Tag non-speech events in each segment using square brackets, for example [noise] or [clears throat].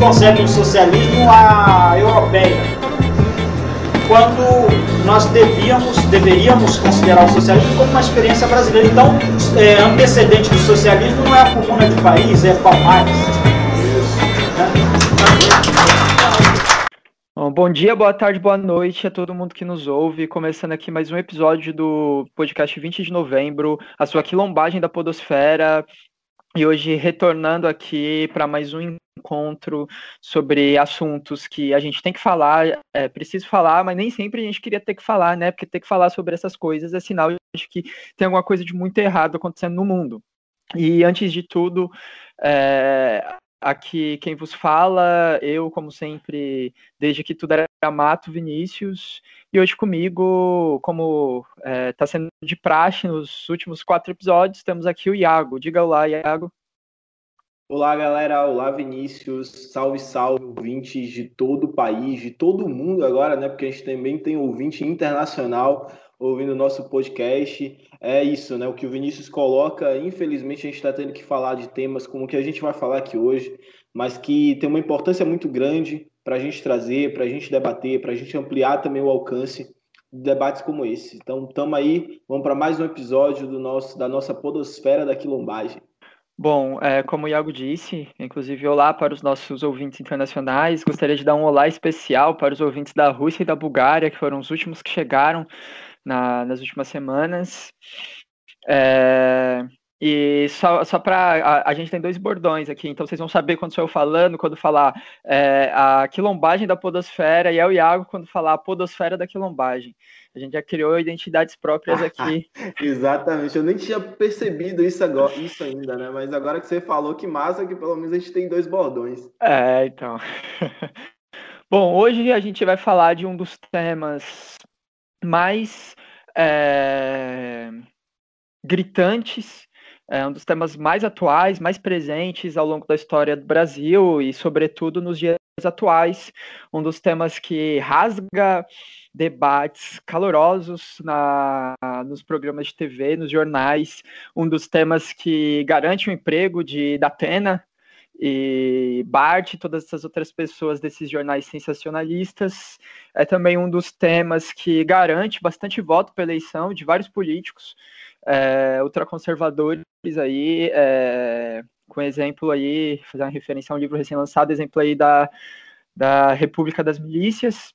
concebe o socialismo a europeia, quando nós devíamos, deveríamos considerar o socialismo como uma experiência brasileira. Então, é, antecedente do socialismo não é a comuna de país, é Palmares. Bom dia, boa tarde, boa noite a todo mundo que nos ouve. Começando aqui mais um episódio do podcast 20 de novembro, a sua quilombagem da Podosfera. E hoje retornando aqui para mais um encontro sobre assuntos que a gente tem que falar, é preciso falar, mas nem sempre a gente queria ter que falar, né? Porque ter que falar sobre essas coisas é sinal de que tem alguma coisa de muito errado acontecendo no mundo. E antes de tudo, é, aqui quem vos fala, eu, como sempre, desde que tudo era mato, Vinícius, e hoje comigo, como está é, tá sendo de praxe nos últimos quatro episódios, temos aqui o Iago. Diga olá, Iago. Olá, galera. Olá, Vinícius. Salve, salve, ouvintes de todo o país, de todo o mundo agora, né? Porque a gente também tem ouvinte internacional ouvindo o nosso podcast. É isso, né? O que o Vinícius coloca, infelizmente, a gente está tendo que falar de temas como o que a gente vai falar aqui hoje, mas que tem uma importância muito grande para a gente trazer, para a gente debater, para a gente ampliar também o alcance de debates como esse. Então, estamos aí, vamos para mais um episódio do nosso, da nossa podosfera da quilombagem. Bom, é, como o Iago disse, inclusive olá para os nossos ouvintes internacionais, gostaria de dar um olá especial para os ouvintes da Rússia e da Bulgária, que foram os últimos que chegaram na, nas últimas semanas. É, e só, só para. A, a, gente tem dois bordões aqui, então vocês vão saber quando sou eu falando, quando falar é, a quilombagem da podosfera, e é o Iago quando falar a podosfera da quilombagem. A gente já criou identidades próprias [laughs] aqui. Exatamente, eu nem tinha percebido isso, agora, isso ainda, né? Mas agora que você falou, que massa que pelo menos a gente tem dois bordões. É, então. [laughs] Bom, hoje a gente vai falar de um dos temas mais é, gritantes, é um dos temas mais atuais, mais presentes ao longo da história do Brasil e, sobretudo, nos dias atuais, um dos temas que rasga debates calorosos na, nos programas de TV, nos jornais, um dos temas que garante o emprego de Datena, e Bart e todas essas outras pessoas desses jornais sensacionalistas. É também um dos temas que garante bastante voto para eleição de vários políticos é, ultraconservadores aí, é, com exemplo aí, fazer uma referência a um livro recém-lançado, exemplo aí da, da República das Milícias.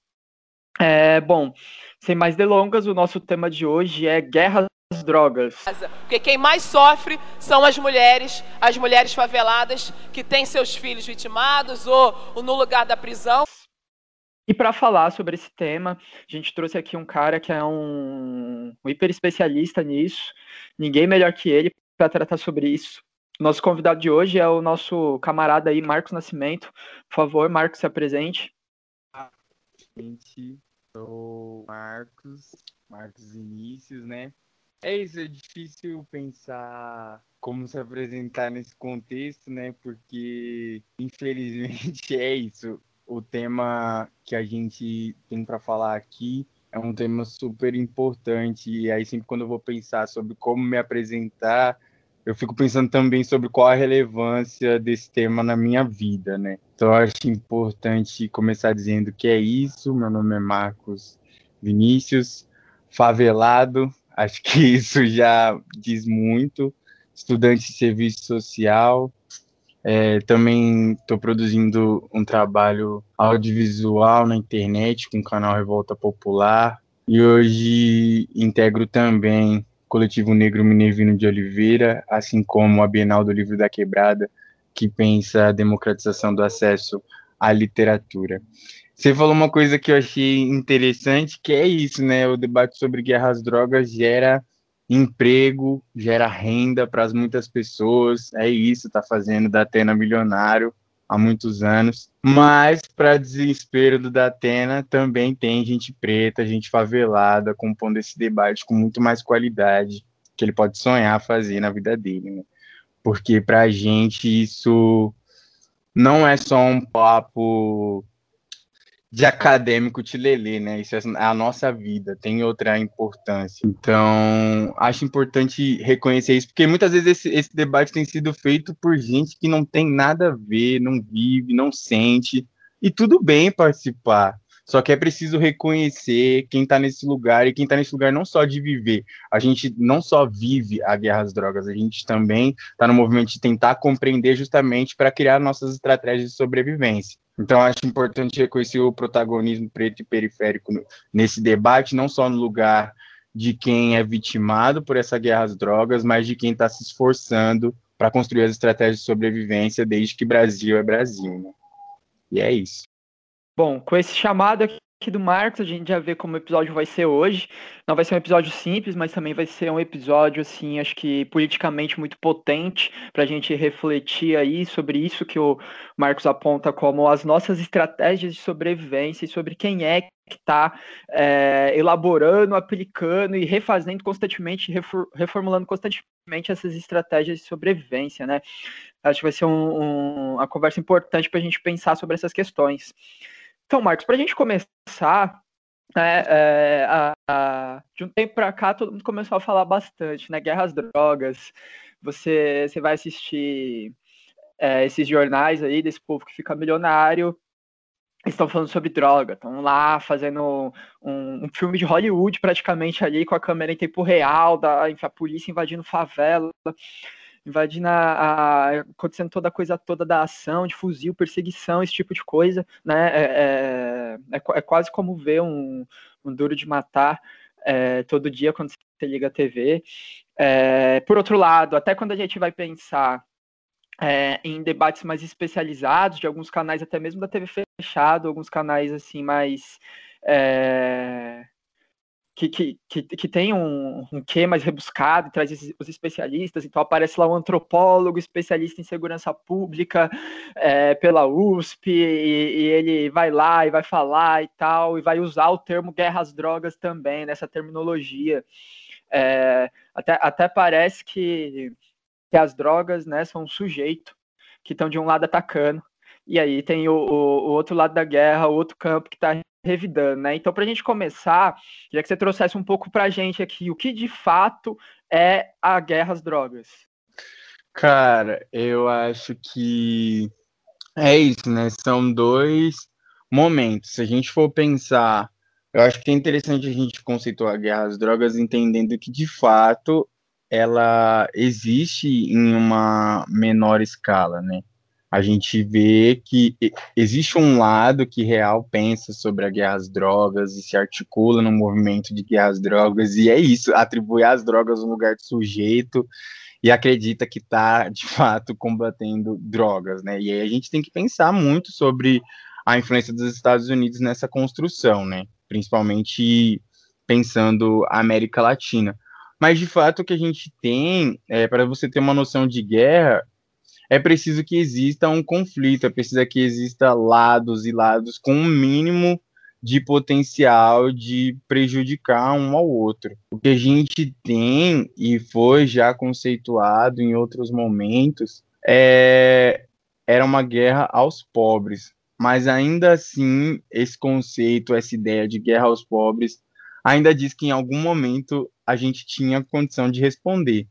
É, bom, sem mais delongas, o nosso tema de hoje é guerra as drogas. Porque quem mais sofre são as mulheres, as mulheres faveladas que têm seus filhos vitimados ou, ou no lugar da prisão. E para falar sobre esse tema, a gente trouxe aqui um cara que é um, um hiper especialista nisso, ninguém melhor que ele para tratar sobre isso. Nosso convidado de hoje é o nosso camarada aí, Marcos Nascimento. Por favor, Marcos, se apresente. Gente, sou Marcos, Marcos Vinícius, né? É isso, é difícil pensar como se apresentar nesse contexto, né? Porque, infelizmente, [laughs] é isso. O tema que a gente tem para falar aqui é um tema super importante. E aí, sempre quando eu vou pensar sobre como me apresentar, eu fico pensando também sobre qual a relevância desse tema na minha vida, né? Então, acho importante começar dizendo que é isso. Meu nome é Marcos Vinícius, favelado, Acho que [laughs] isso já diz muito. Estudante de serviço social. É, também estou produzindo um trabalho audiovisual na internet com o canal Revolta Popular. E hoje integro também o Coletivo Negro Minervino de Oliveira, assim como a Bienal do Livro da Quebrada, que pensa a democratização do acesso à literatura. Você falou uma coisa que eu achei interessante, que é isso, né? O debate sobre guerra às drogas gera emprego, gera renda para muitas pessoas. É isso, tá fazendo da Atena milionário há muitos anos. Mas, para desespero do Datena, também tem gente preta, gente favelada, compondo esse debate com muito mais qualidade que ele pode sonhar fazer na vida dele, né? Porque para a gente isso não é só um papo de acadêmico tilelê, né? Isso é a nossa vida, tem outra importância. Então, acho importante reconhecer isso, porque muitas vezes esse, esse debate tem sido feito por gente que não tem nada a ver, não vive, não sente, e tudo bem participar. Só que é preciso reconhecer quem está nesse lugar e quem está nesse lugar não só de viver. A gente não só vive a guerra às drogas, a gente também está no movimento de tentar compreender justamente para criar nossas estratégias de sobrevivência. Então, acho importante reconhecer o protagonismo preto e periférico nesse debate, não só no lugar de quem é vitimado por essa guerra às drogas, mas de quem está se esforçando para construir as estratégias de sobrevivência desde que Brasil é Brasil. Né? E é isso. Bom, com esse chamado aqui do Marcos, a gente já vê como o episódio vai ser hoje. Não vai ser um episódio simples, mas também vai ser um episódio, assim, acho que politicamente muito potente para a gente refletir aí sobre isso que o Marcos aponta como as nossas estratégias de sobrevivência e sobre quem é que está é, elaborando, aplicando e refazendo constantemente, reformulando constantemente essas estratégias de sobrevivência, né? Acho que vai ser um, um, uma conversa importante para a gente pensar sobre essas questões. Então, Marcos, para a gente começar, né, é, a, a, de um tempo para cá, todo mundo começou a falar bastante, né? Guerra às drogas. Você, você vai assistir é, esses jornais aí desse povo que fica milionário. Estão falando sobre droga, estão lá fazendo um, um, filme de Hollywood praticamente ali com a câmera em tempo real, da a polícia invadindo favela invadindo a, a, acontecendo toda a coisa toda da ação, de fuzil, perseguição, esse tipo de coisa, né? É, é, é, é quase como ver um, um duro de matar é, todo dia quando você liga a TV. É, por outro lado, até quando a gente vai pensar é, em debates mais especializados, de alguns canais, até mesmo da TV fechada, alguns canais assim mais é, que, que, que, que tem um, um quê mais rebuscado, traz os especialistas, então aparece lá um antropólogo especialista em segurança pública é, pela USP, e, e, ele vai lá e vai falar e tal, e vai usar o termo guerra às drogas também, nessa terminologia. É, até, até parece que, que as drogas né, são um sujeito que estão de um lado atacando, e aí tem o, o, o outro lado da guerra, o outro campo que está revidando, né? Então, para a gente começar, queria que você trouxesse um pouco para a gente aqui o que de fato é a guerra às drogas. Cara, eu acho que é isso, né? São dois momentos. Se a gente for pensar, eu acho que é interessante a gente conceituar a guerra às drogas entendendo que de fato ela existe em uma menor escala, né? A gente vê que existe um lado que real pensa sobre a guerra às drogas e se articula no movimento de guerra às drogas, e é isso, atribui às drogas um lugar de sujeito e acredita que está, de [laughs] fato, combatendo drogas, né? E aí a gente tem que pensar muito sobre a influência dos Estados Unidos nessa construção, né? Principalmente pensando a América Latina. Mas, de fato, o que a gente tem, é, para você ter uma noção de guerra, é preciso que exista um conflito, é preciso que exista lados e lados com um mínimo de potencial de prejudicar um ao outro. O que a gente tem e foi já conceituado em outros momentos é era uma guerra aos pobres, mas ainda assim esse conceito, essa ideia de guerra aos pobres ainda diz que em algum momento a gente tinha condição de responder,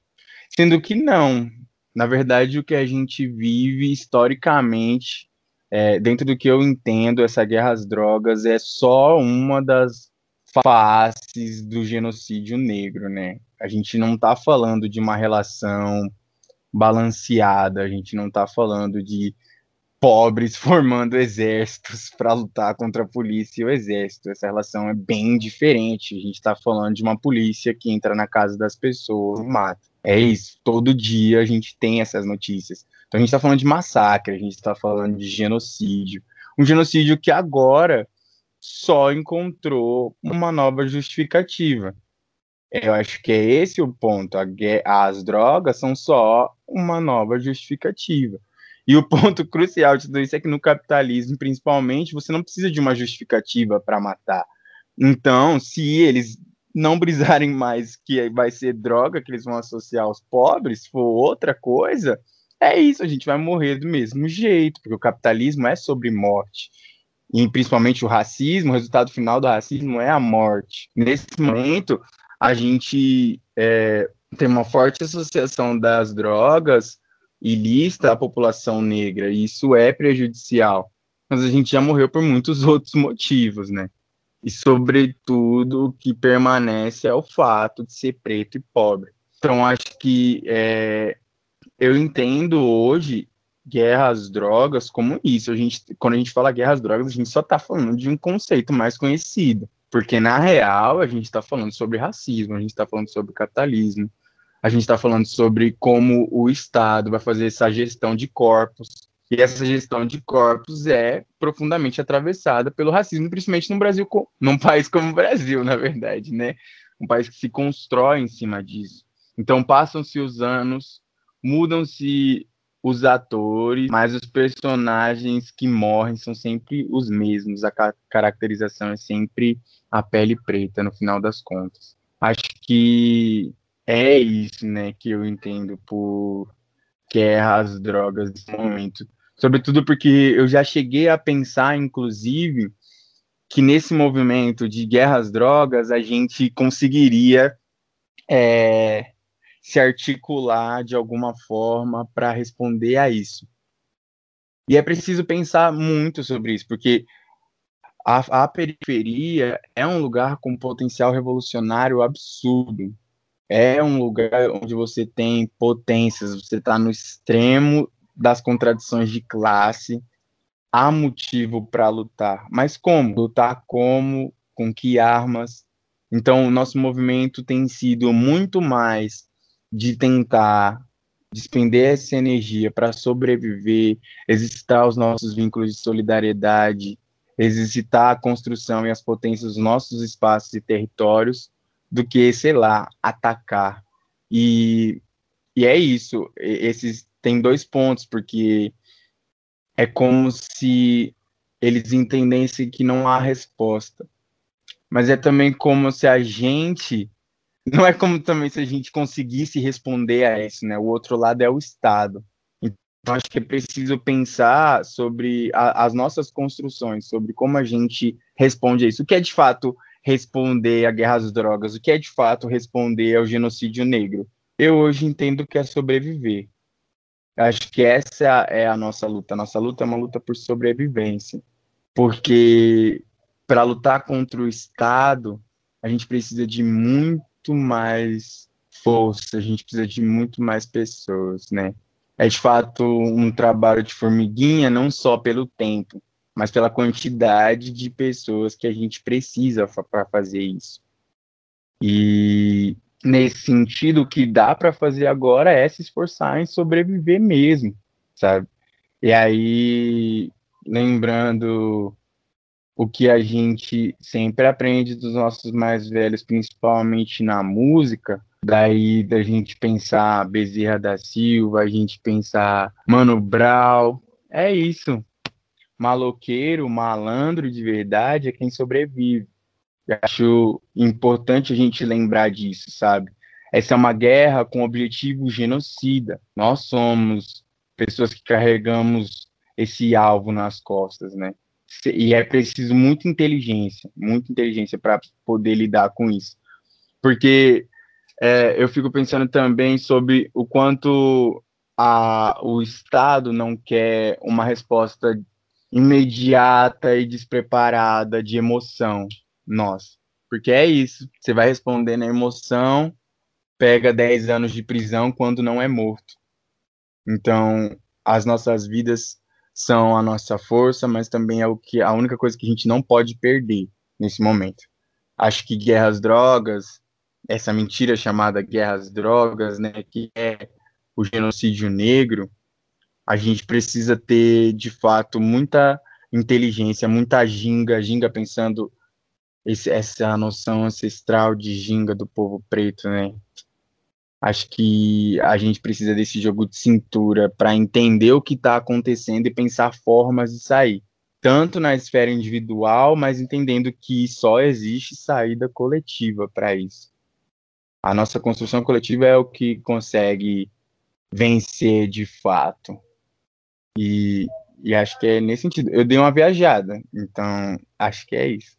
sendo que não, na verdade, o que a gente vive historicamente, é, dentro do que eu entendo, essa guerra às drogas é só uma das faces do genocídio negro, né? A gente não está falando de uma relação balanceada, a gente não está falando de pobres [laughs] formando exércitos para lutar contra a polícia e o exército. Essa relação é bem diferente. A gente está falando de uma polícia que entra na casa das pessoas e mata. É isso. Todo dia a gente tem essas notícias. Então a gente está falando de massacre, a gente está falando de genocídio. Um genocídio que agora só encontrou uma nova justificativa. Eu acho que é esse o ponto. As drogas são só uma nova justificativa. E o ponto [laughs] crucial de tudo isso é que no capitalismo, principalmente, você não precisa de uma justificativa para matar. Então, se eles não brisarem mais que vai ser droga que eles vão associar aos pobres, se for outra coisa, é isso, a gente vai morrer do mesmo jeito, porque o capitalismo é sobre morte. e principalmente o racismo, o resultado final do racismo é a morte. Nesse momento, a gente é, tem uma forte associação das drogas ilícita à população negra, e isso é prejudicial. Mas a gente já morreu por muitos [laughs] outros motivos, né? E, sobretudo, o que permanece é o fato de ser preto e pobre. Então, acho que é, eu entendo hoje guerra às drogas como isso. A gente, quando a gente fala guerra às drogas, a gente só está falando de um conceito mais conhecido. Porque, na real, a gente está falando sobre racismo, a gente está falando sobre capitalismo, a gente está falando sobre como o Estado vai fazer essa gestão de corpos. E essa gestão de corpos é profundamente atravessada pelo racismo, principalmente no Brasil, num país como o Brasil, na verdade, né? Um país que se constrói em cima disso. Então, passam-se os anos, mudam-se os atores, mas os personagens que morrem são sempre os mesmos. A ca caracterização é sempre a pele preta, no final das contas. Acho que é isso, né, que eu entendo por guerra às drogas nesse momento. Sobretudo porque eu já cheguei a pensar, inclusive, que nesse movimento de guerra às drogas a gente conseguiria é, se articular de alguma forma para responder a isso. E é preciso pensar muito sobre isso, porque a, a, periferia é um lugar com potencial revolucionário absurdo. É um lugar onde você tem potências, você está no extremo das contradições de classe. Há motivo para lutar. Mas como? Lutar como? Com que armas? Então, o nosso movimento tem sido muito mais de tentar despender essa energia para sobreviver, exercitar os nossos vínculos de solidariedade, exercitar a construção e as potências dos nossos espaços e territórios, do que, sei lá, atacar. E, e é isso. Esses tem dois pontos, porque é como se eles entendessem que não há resposta. Mas é também como se a gente não é como também se a gente conseguisse responder a isso, né? O outro lado é o Estado. Então, acho que é preciso pensar sobre a, as nossas construções, sobre como a gente responde a isso. Que é de fato responder à guerra às drogas? O que é de fato responder ao genocídio negro? Eu hoje entendo que é sobreviver. Acho que essa é a nossa luta. Nossa luta é uma luta por sobrevivência. Porque para lutar contra o Estado, a gente precisa de muito mais força, a gente precisa de muito mais pessoas, né? É de fato um trabalho de formiguinha, não só pelo tempo, mas pela quantidade de pessoas que a gente precisa para fazer isso. E nesse sentido, o que dá para fazer agora é se esforçar em sobreviver mesmo, sabe? E aí, lembrando o que a gente sempre aprende dos nossos mais velhos, principalmente na música, daí da gente pensar Bezerra da Silva, a gente pensar Mano Brown, é isso. Maloqueiro, malandro de verdade é quem sobrevive. Eu acho importante a gente lembrar disso, sabe? Essa é uma guerra com objetivo genocida. Nós somos pessoas que carregamos esse alvo nas costas, né? e é preciso muita inteligência, muita inteligência para poder lidar com isso. Porque é, eu fico pensando também sobre o quanto a, o Estado não quer uma resposta imediata e despreparada de emoção. Nossa, porque é isso. Você vai responder na emoção, pega 10 anos de prisão quando não é morto. Então, as nossas vidas são a nossa força, mas também é o que a única coisa que a gente não pode perder nesse momento. Acho que guerras drogas, essa mentira chamada guerras drogas, né, que é o genocídio negro, a gente precisa ter de fato muita inteligência, muita ginga, ginga pensando esse, essa noção ancestral de ginga do povo preto, né? Acho que a gente precisa desse jogo de cintura para entender o que está acontecendo e pensar formas de sair, tanto na esfera individual, mas entendendo que só existe saída coletiva para isso. A nossa construção coletiva é o que consegue vencer de fato. E E acho que é nesse sentido. Eu dei uma viajada, então acho que é isso.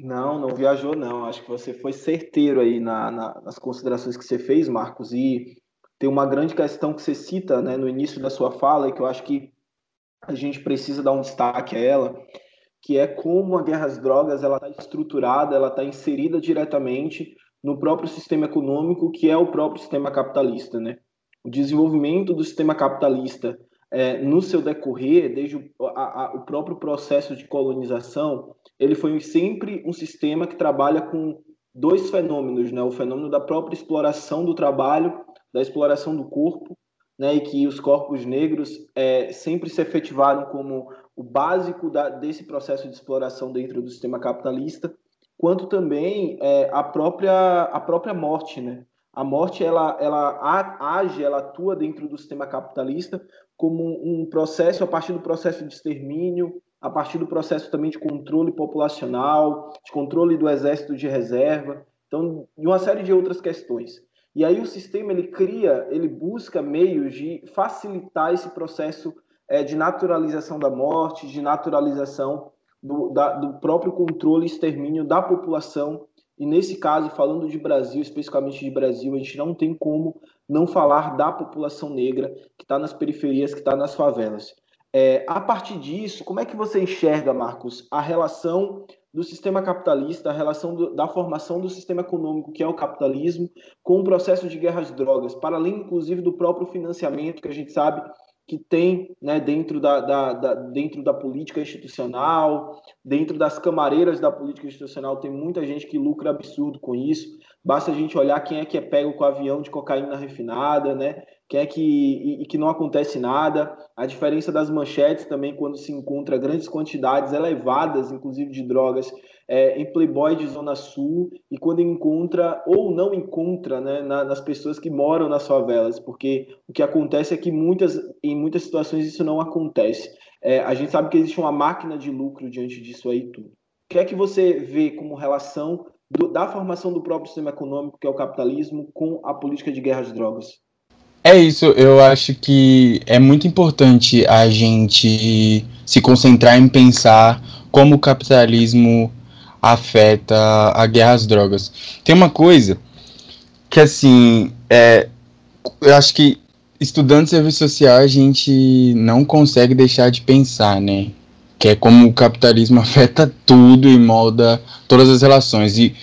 Não, não viajou, não. Acho que você foi certeiro aí na, na, nas considerações que você fez, Marcos. E tem uma grande questão que você cita né, no início da sua fala e que eu acho que a gente precisa dar um destaque a ela, que é como a guerra às drogas ela está estruturada, ela está inserida diretamente no próprio sistema econômico, que é o próprio sistema capitalista, né? O desenvolvimento do sistema capitalista é, no seu decorrer, desde o, a, a, o próprio processo de colonização, ele foi sempre um sistema que trabalha com dois fenômenos, né? O fenômeno da própria exploração do trabalho, da exploração do corpo, né? E que os corpos negros é, sempre se efetivaram como o básico da, desse processo de exploração dentro do sistema capitalista, quanto também é, a própria a própria morte, né? A morte ela ela age, ela atua dentro do sistema capitalista como um processo a partir do processo de extermínio, a partir do processo também de controle populacional, de controle do exército de reserva, então de uma série de outras questões. E aí o sistema ele cria, ele busca meios de facilitar esse processo é, de naturalização da morte, de naturalização do, da, do próprio controle e extermínio da população. E nesse caso, falando de Brasil, especificamente de Brasil, a gente não tem como não falar da população negra que está nas periferias, que está nas favelas. É, a partir disso, como é que você enxerga, Marcos, a relação do sistema capitalista, a relação do, da formação do sistema econômico, que é o capitalismo, com o processo de guerra às drogas, para além, inclusive, do próprio financiamento, que a gente sabe que tem né, dentro, da, da, da, dentro da política institucional, dentro das camareiras da política institucional, tem muita gente que lucra absurdo com isso. Basta a gente olhar quem é que é pego com avião de cocaína refinada, né? Quem é que e, e que não acontece nada. A diferença das manchetes também quando se encontra grandes quantidades elevadas, inclusive de drogas, é, em Playboy de Zona Sul e quando encontra ou não encontra né, na, nas pessoas que moram nas favelas, porque o que acontece é que muitas, em muitas situações isso não acontece. É, a gente sabe que existe uma máquina de lucro diante disso aí tudo. O que é que você vê como relação do, da formação do próprio sistema econômico, que é o capitalismo, com a política de guerra às drogas? É isso, eu acho que é muito importante a gente se concentrar em pensar como o capitalismo afeta a guerra às drogas. Tem uma coisa que, assim, é, eu acho que estudando serviço social a gente não consegue deixar de pensar, né? Que é como o capitalismo [laughs] afeta tudo e molda todas as relações. E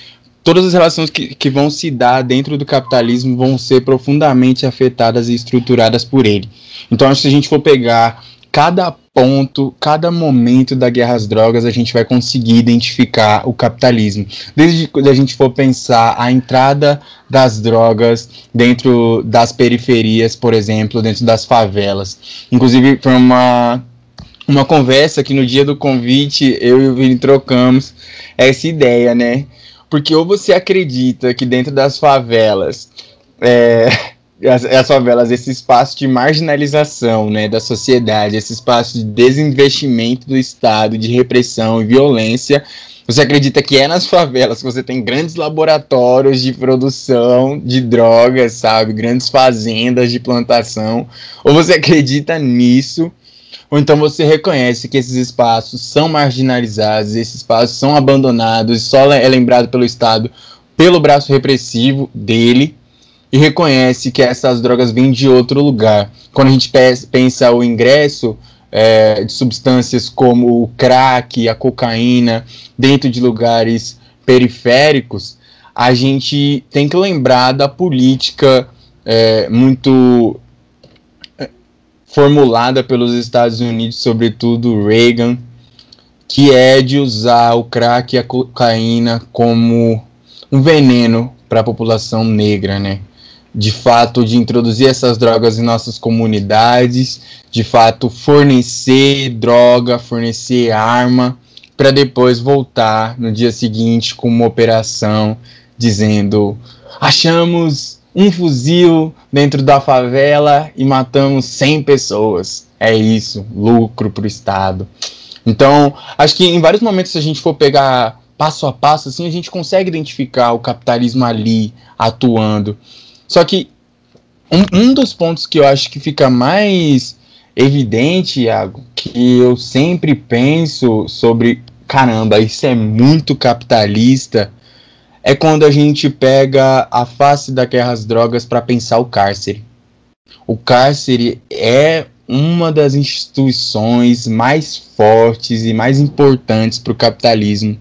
todas as relações que, que vão se dar dentro do capitalismo vão ser profundamente afetadas e estruturadas por ele. Então, acho se a gente for pegar cada ponto, cada momento da guerra às drogas, a gente vai conseguir identificar o capitalismo. Desde quando a gente for pensar a entrada das drogas dentro das periferias, por exemplo, dentro das favelas. Inclusive, foi uma, uma conversa que no dia do convite eu e o Vini trocamos essa ideia, né? Porque ou você acredita que dentro das favelas. É, as, as favelas, esse espaço de marginalização né, da sociedade, esse espaço de desinvestimento do Estado, de repressão e violência. Você acredita que é nas favelas que você tem grandes laboratórios de produção de drogas, sabe? Grandes fazendas de plantação. Ou você acredita nisso, ou então você reconhece que esses espaços são marginalizados, esses espaços são abandonados, só é lembrado pelo Estado pelo braço repressivo dele, e reconhece que essas drogas vêm de outro lugar. Quando a gente pensa o ingresso é, de substâncias como o crack, a cocaína, dentro de lugares periféricos, a gente tem que lembrar da política é, muito é, formulada pelos Estados Unidos, sobretudo Reagan, que é de usar o crack e a cocaína como um veneno para a população negra, né? De fato de introduzir essas drogas em nossas comunidades, de fato fornecer droga, fornecer arma, para depois voltar no dia seguinte com uma operação dizendo: achamos um fuzil dentro da favela e matamos 100 pessoas. É isso, lucro para o Estado. Então, acho que em vários momentos, se a gente for pegar passo a passo, assim, a gente consegue identificar o capitalismo ali atuando. Só que um, um dos pontos que eu acho que fica mais evidente, Iago, que eu sempre penso sobre caramba, isso é muito capitalista. É quando a gente pega a face da guerra às drogas para pensar o cárcere. O cárcere é uma das instituições mais fortes e mais importantes para o capitalismo.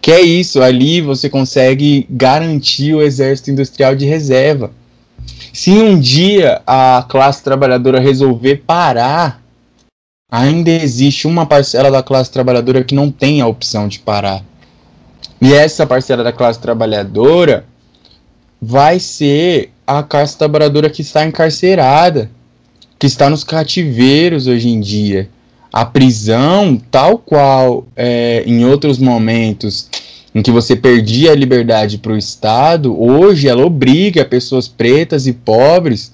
Que é isso, ali você consegue garantir o exército industrial de reserva. Se um dia a classe trabalhadora resolver parar, ainda existe uma parcela da classe trabalhadora que não tem a opção de parar. E essa parcela da classe trabalhadora vai ser a classe trabalhadora que está encarcerada que está nos cativeiros hoje em dia. A prisão, tal qual é, em outros momentos em que você perdia a liberdade para o Estado, hoje ela obriga pessoas pretas e pobres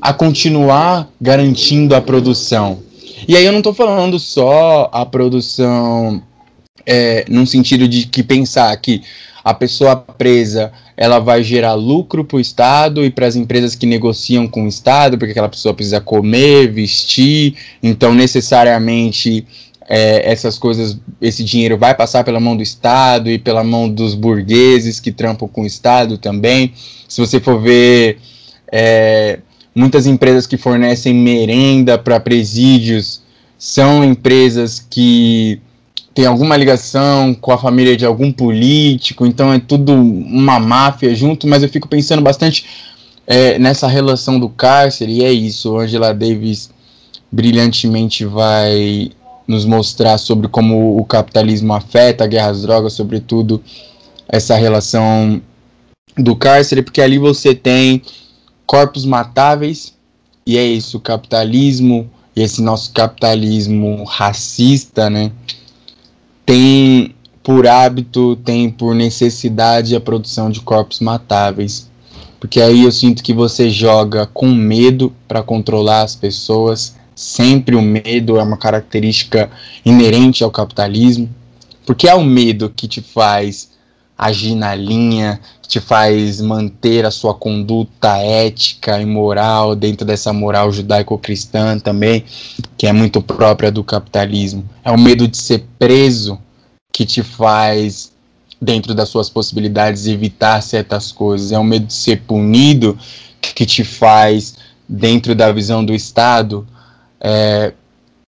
a continuar garantindo a produção. E aí eu não estou falando só a produção é, num sentido de que pensar que a pessoa presa ela vai gerar lucro para o Estado e para as empresas que negociam com o Estado, porque aquela pessoa precisa comer, vestir, então necessariamente é, essas coisas, esse dinheiro vai passar pela mão do Estado e pela mão dos burgueses que trampam com o Estado também. Se você for ver é, muitas empresas que fornecem merenda para presídios são empresas que tem alguma ligação com a família de algum político, então é tudo uma máfia junto, mas eu fico pensando bastante é, nessa relação do cárcere, e é isso, Angela Davis brilhantemente vai nos mostrar sobre como o capitalismo afeta a guerra às drogas, sobretudo essa relação do cárcere, porque ali você tem corpos matáveis, e é isso, o capitalismo, esse nosso capitalismo racista, né? tem por hábito, tem por necessidade a produção de corpos matáveis. Porque aí eu sinto que você joga com medo para controlar as pessoas. Sempre o medo é uma característica inerente ao capitalismo. Porque é o medo que te faz agir na linha, que te faz manter a sua conduta ética e moral dentro dessa moral judaico-cristã também, que é muito própria do capitalismo. É o medo de ser preso que te faz, dentro das suas possibilidades, evitar certas coisas. É o medo de ser punido que te faz, dentro da visão do Estado, é,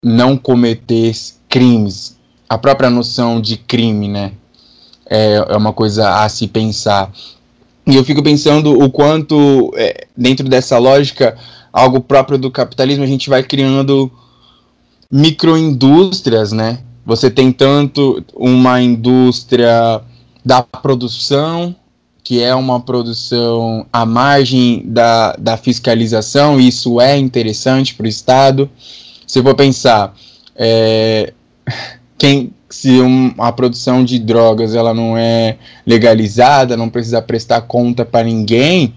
não cometer crimes. A própria noção de crime, né? É, é uma coisa a se pensar. E eu fico pensando o quanto, é, dentro dessa lógica, algo próprio do capitalismo, a gente vai criando microindústrias, né? Você tem tanto uma indústria da produção, que é uma produção à margem da, da fiscalização, isso é interessante para o Estado. Se for pensar, é, quem, se um, a produção de drogas ela não é legalizada, não precisa prestar conta para ninguém,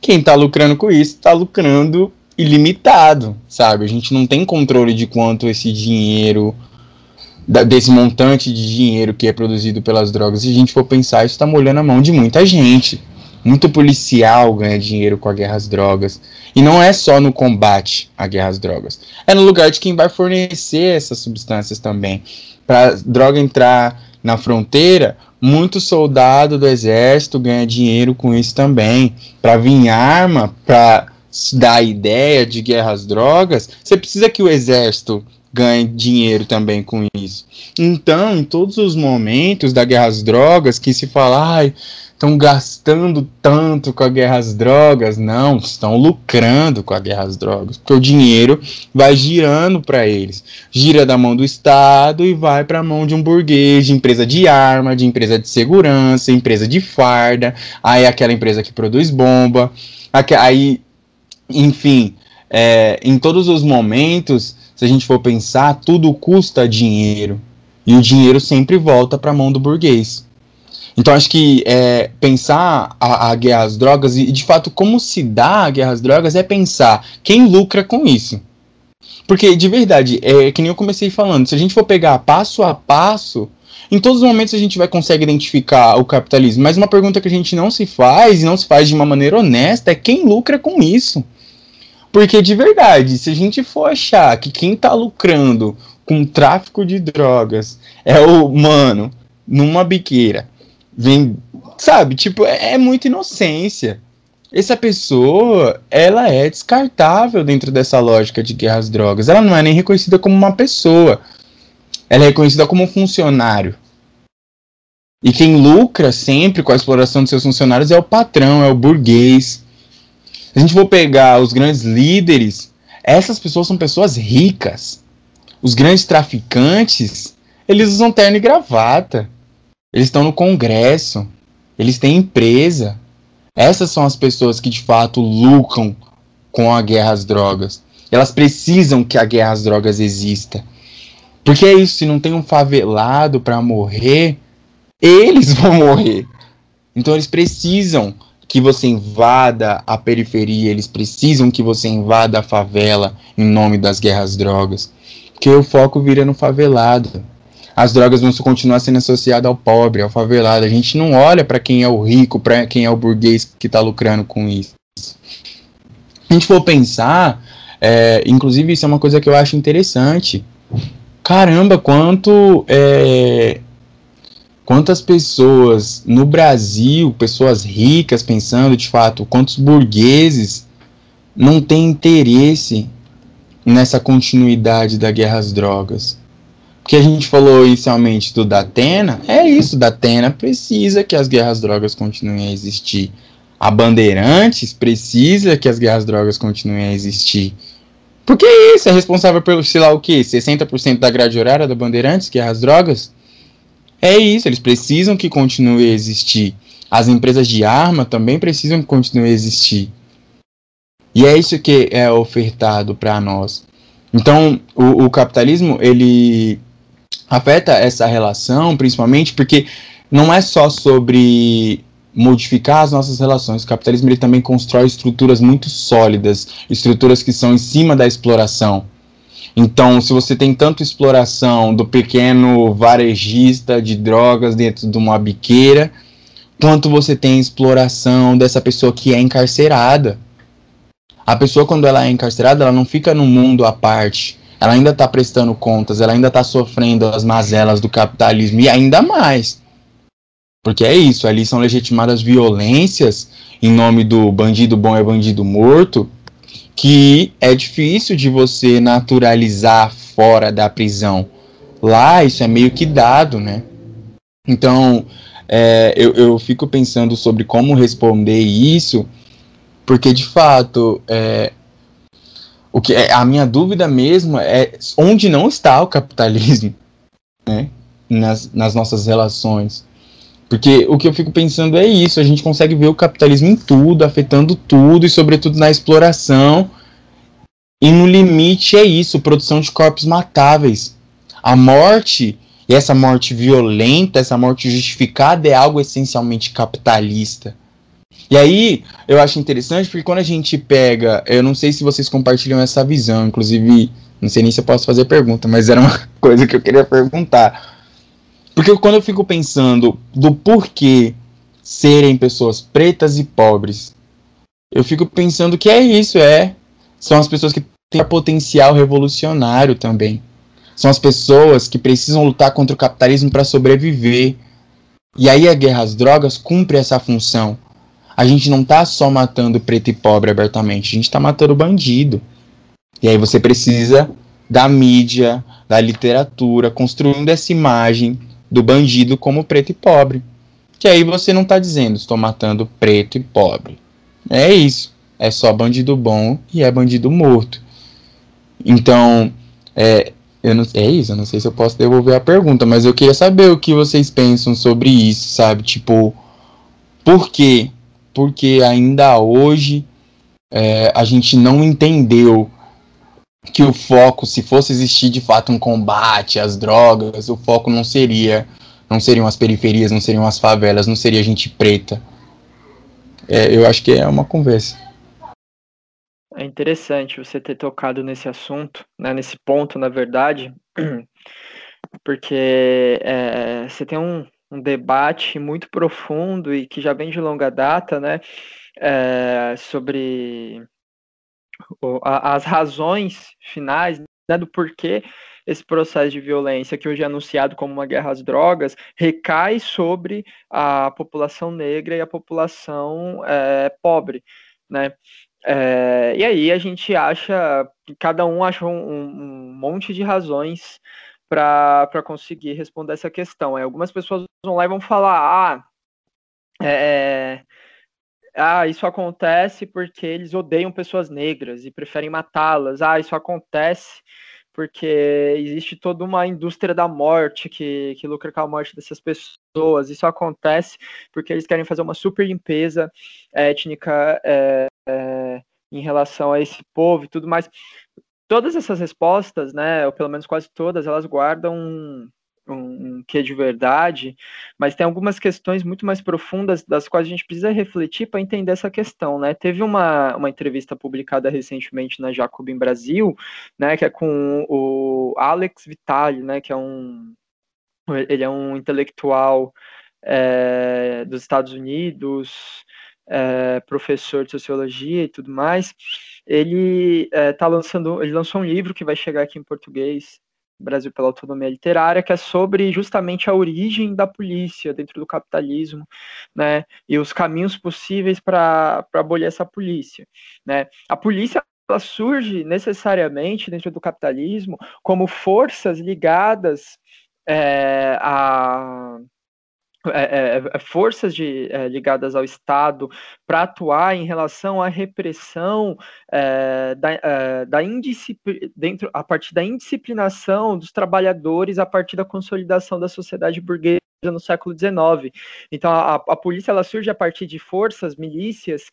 quem está lucrando com isso está lucrando ilimitado, sabe? A gente não tem controle de quanto esse dinheiro desse montante de dinheiro que é produzido pelas drogas, se a gente for pensar, isso está molhando a mão de muita gente. Muito policial ganha dinheiro com a guerra às drogas. E não é só no combate à guerra às drogas. É no lugar de quem vai fornecer essas substâncias também. Para droga entrar na fronteira, muito soldado do exército ganha dinheiro com isso também. Para vir arma, para dar ideia de guerra às drogas, você precisa que o exército ganhe dinheiro também com isso. Então, em todos os momentos da guerra às drogas, que se fala, ai, estão gastando tanto com a guerra às drogas, não, estão lucrando com a guerra às drogas, porque o dinheiro vai girando para eles. Gira da mão do Estado e vai para a mão de um burguês, de empresa de arma, de empresa de segurança, empresa de farda, aí aquela empresa que produz bomba, aí, enfim, é, em todos os momentos se a gente for pensar, tudo custa dinheiro. E o dinheiro sempre volta para a mão do burguês. Então acho que é, pensar a, a, guerra às drogas e de fato como se dá a guerra às drogas é pensar quem lucra com isso. Porque de verdade, é que nem eu comecei falando, se a gente for pegar passo a passo, em todos os momentos a gente vai conseguir identificar o capitalismo. Mas uma pergunta que a gente não se faz e não se faz de uma maneira honesta é quem lucra com isso. Porque de verdade, se a gente for achar que quem tá lucrando com tráfico de drogas é o mano numa biqueira, vem, sabe, tipo, é, é muita inocência. Essa pessoa, ela é descartável dentro dessa lógica de guerra às drogas. Ela não é nem reconhecida como uma pessoa. Ela é reconhecida como um funcionário. E quem lucra sempre com a exploração de seus funcionários é o patrão, é o burguês. Se a gente for pegar os grandes líderes, essas pessoas são pessoas ricas. Os grandes traficantes, eles usam terno e gravata. Eles estão no Congresso. Eles têm empresa. Essas são as pessoas que de fato lucram com a guerra às drogas. Elas precisam que a guerra às drogas exista. Porque é isso, se não tem um favelado para morrer, eles [laughs] vão morrer. Então eles precisam que você invada a periferia, eles precisam que você invada a favela em nome das guerras drogas. Porque o foco vira no favelado. As drogas vão continuar sendo associadas ao pobre, ao favelado. A gente não olha para quem é o rico, para quem é o burguês que está lucrando com isso. Se a gente for pensar, é, inclusive isso é uma coisa que eu acho interessante. Caramba, quanto é, quantas pessoas no Brasil, pessoas ricas pensando de fato, quantos burgueses não têm interesse nessa continuidade da guerra às drogas. Porque a gente falou inicialmente do Datena, é isso, Datena precisa que as guerras às drogas continuem a existir. A Bandeirantes precisa que as guerras às drogas continuem a existir. Porque é isso, é responsável pelo, sei lá o que, 60% da grade horária da Bandeirantes, que é as drogas. É isso, eles precisam que continue a existir. As empresas de arma também precisam que continue a existir. E é isso que é ofertado para nós. Então, o, o, capitalismo, ele afeta essa relação, principalmente porque não é só sobre modificar as nossas relações. O capitalismo ele também constrói estruturas muito sólidas, estruturas que são em cima da exploração. Então, se você tem tanto exploração do pequeno varejista de drogas dentro de uma biqueira, quanto você tem exploração dessa pessoa que é encarcerada. A pessoa, quando ela é encarcerada, ela não fica num mundo à parte. Ela ainda está prestando contas, ela ainda está sofrendo as mazelas do capitalismo e ainda mais. Porque é isso, ali são legitimadas violências em nome do bandido bom é bandido morto, que é difícil de você naturalizar fora da prisão. Lá isso é meio que dado, né? Então é, eu, eu fico pensando sobre como responder isso, porque de fato é, o que é, a minha dúvida mesmo é onde não está o capitalismo, né? Nas, nas nossas relações. Porque o que eu fico pensando é isso: a gente consegue ver o capitalismo em tudo, afetando tudo, e sobretudo na exploração. E no limite é isso: produção de corpos matáveis. A morte, e essa morte violenta, essa morte justificada, é algo essencialmente capitalista. E aí eu acho interessante porque quando a gente pega, eu não sei se vocês compartilham essa visão, inclusive, não sei nem se eu posso fazer pergunta, mas era uma [laughs] coisa que eu queria perguntar porque quando eu fico pensando do porquê serem pessoas pretas e pobres, eu fico pensando que é isso, é. São as pessoas que têm potencial revolucionário também. São as pessoas que precisam lutar contra o capitalismo para sobreviver. E aí a guerra às drogas cumpre essa função. A gente não está só matando preto e pobre abertamente, a gente está matando bandido. E aí você precisa da mídia, da literatura, construindo essa imagem do bandido como preto e pobre. Que aí você não está dizendo, estou matando preto e pobre. É isso. É só bandido bom e é bandido morto. Então, é, eu não, é isso. Eu não sei se eu posso devolver a pergunta, mas eu queria saber o que vocês pensam sobre isso, sabe? Tipo, por quê? Porque ainda hoje é, a gente não entendeu que o foco, se fosse existir de fato um combate às drogas, o foco não seria, não seriam as periferias, não seriam as favelas, não seria gente preta. É, eu acho que é uma conversa. É interessante você ter tocado nesse assunto, né, nesse ponto, na verdade, [clears throat] porque é, você tem um, um, debate muito profundo e que já vem de longa data, né, é, sobre as razões finais né, do porquê esse processo de violência, que hoje é anunciado como uma guerra às drogas, recai sobre a população negra e a população é, pobre, né? É, e aí a gente acha, cada um acha um, um monte de razões para conseguir responder essa questão. É, algumas pessoas vão lá e vão falar, ah, é, ah, isso acontece porque eles odeiam pessoas negras e preferem matá-las. Ah, isso acontece porque existe toda uma indústria da morte que, que lucra com a morte dessas pessoas. Isso acontece porque eles querem fazer uma super limpeza étnica é, é, em relação a esse povo e tudo mais. Todas essas respostas, né, ou pelo menos quase todas, elas guardam um, um, um quê de verdade, mas tem algumas questões muito mais profundas das quais a gente precisa refletir para entender essa questão, né? Teve uma, uma entrevista publicada recentemente na Jacobin Brasil, né, que é com o Alex Vitali, né, que é um ele é um intelectual é, dos Estados Unidos, é, professor de sociologia e tudo mais. Ele é, lançando, ele lançou um livro que vai chegar aqui em português Brasil pela Autonomia Literária, que é sobre justamente a origem da polícia dentro do capitalismo, né, e os caminhos possíveis para abolir essa polícia, né. A polícia ela surge necessariamente dentro do capitalismo como forças ligadas é, a é, é, é, forças de, é, ligadas ao Estado para atuar em relação à repressão é, da, é, da dentro a partir da indisciplinação dos trabalhadores a partir da consolidação da sociedade burguesa no século XIX. Então a, a polícia ela surge a partir de forças, milícias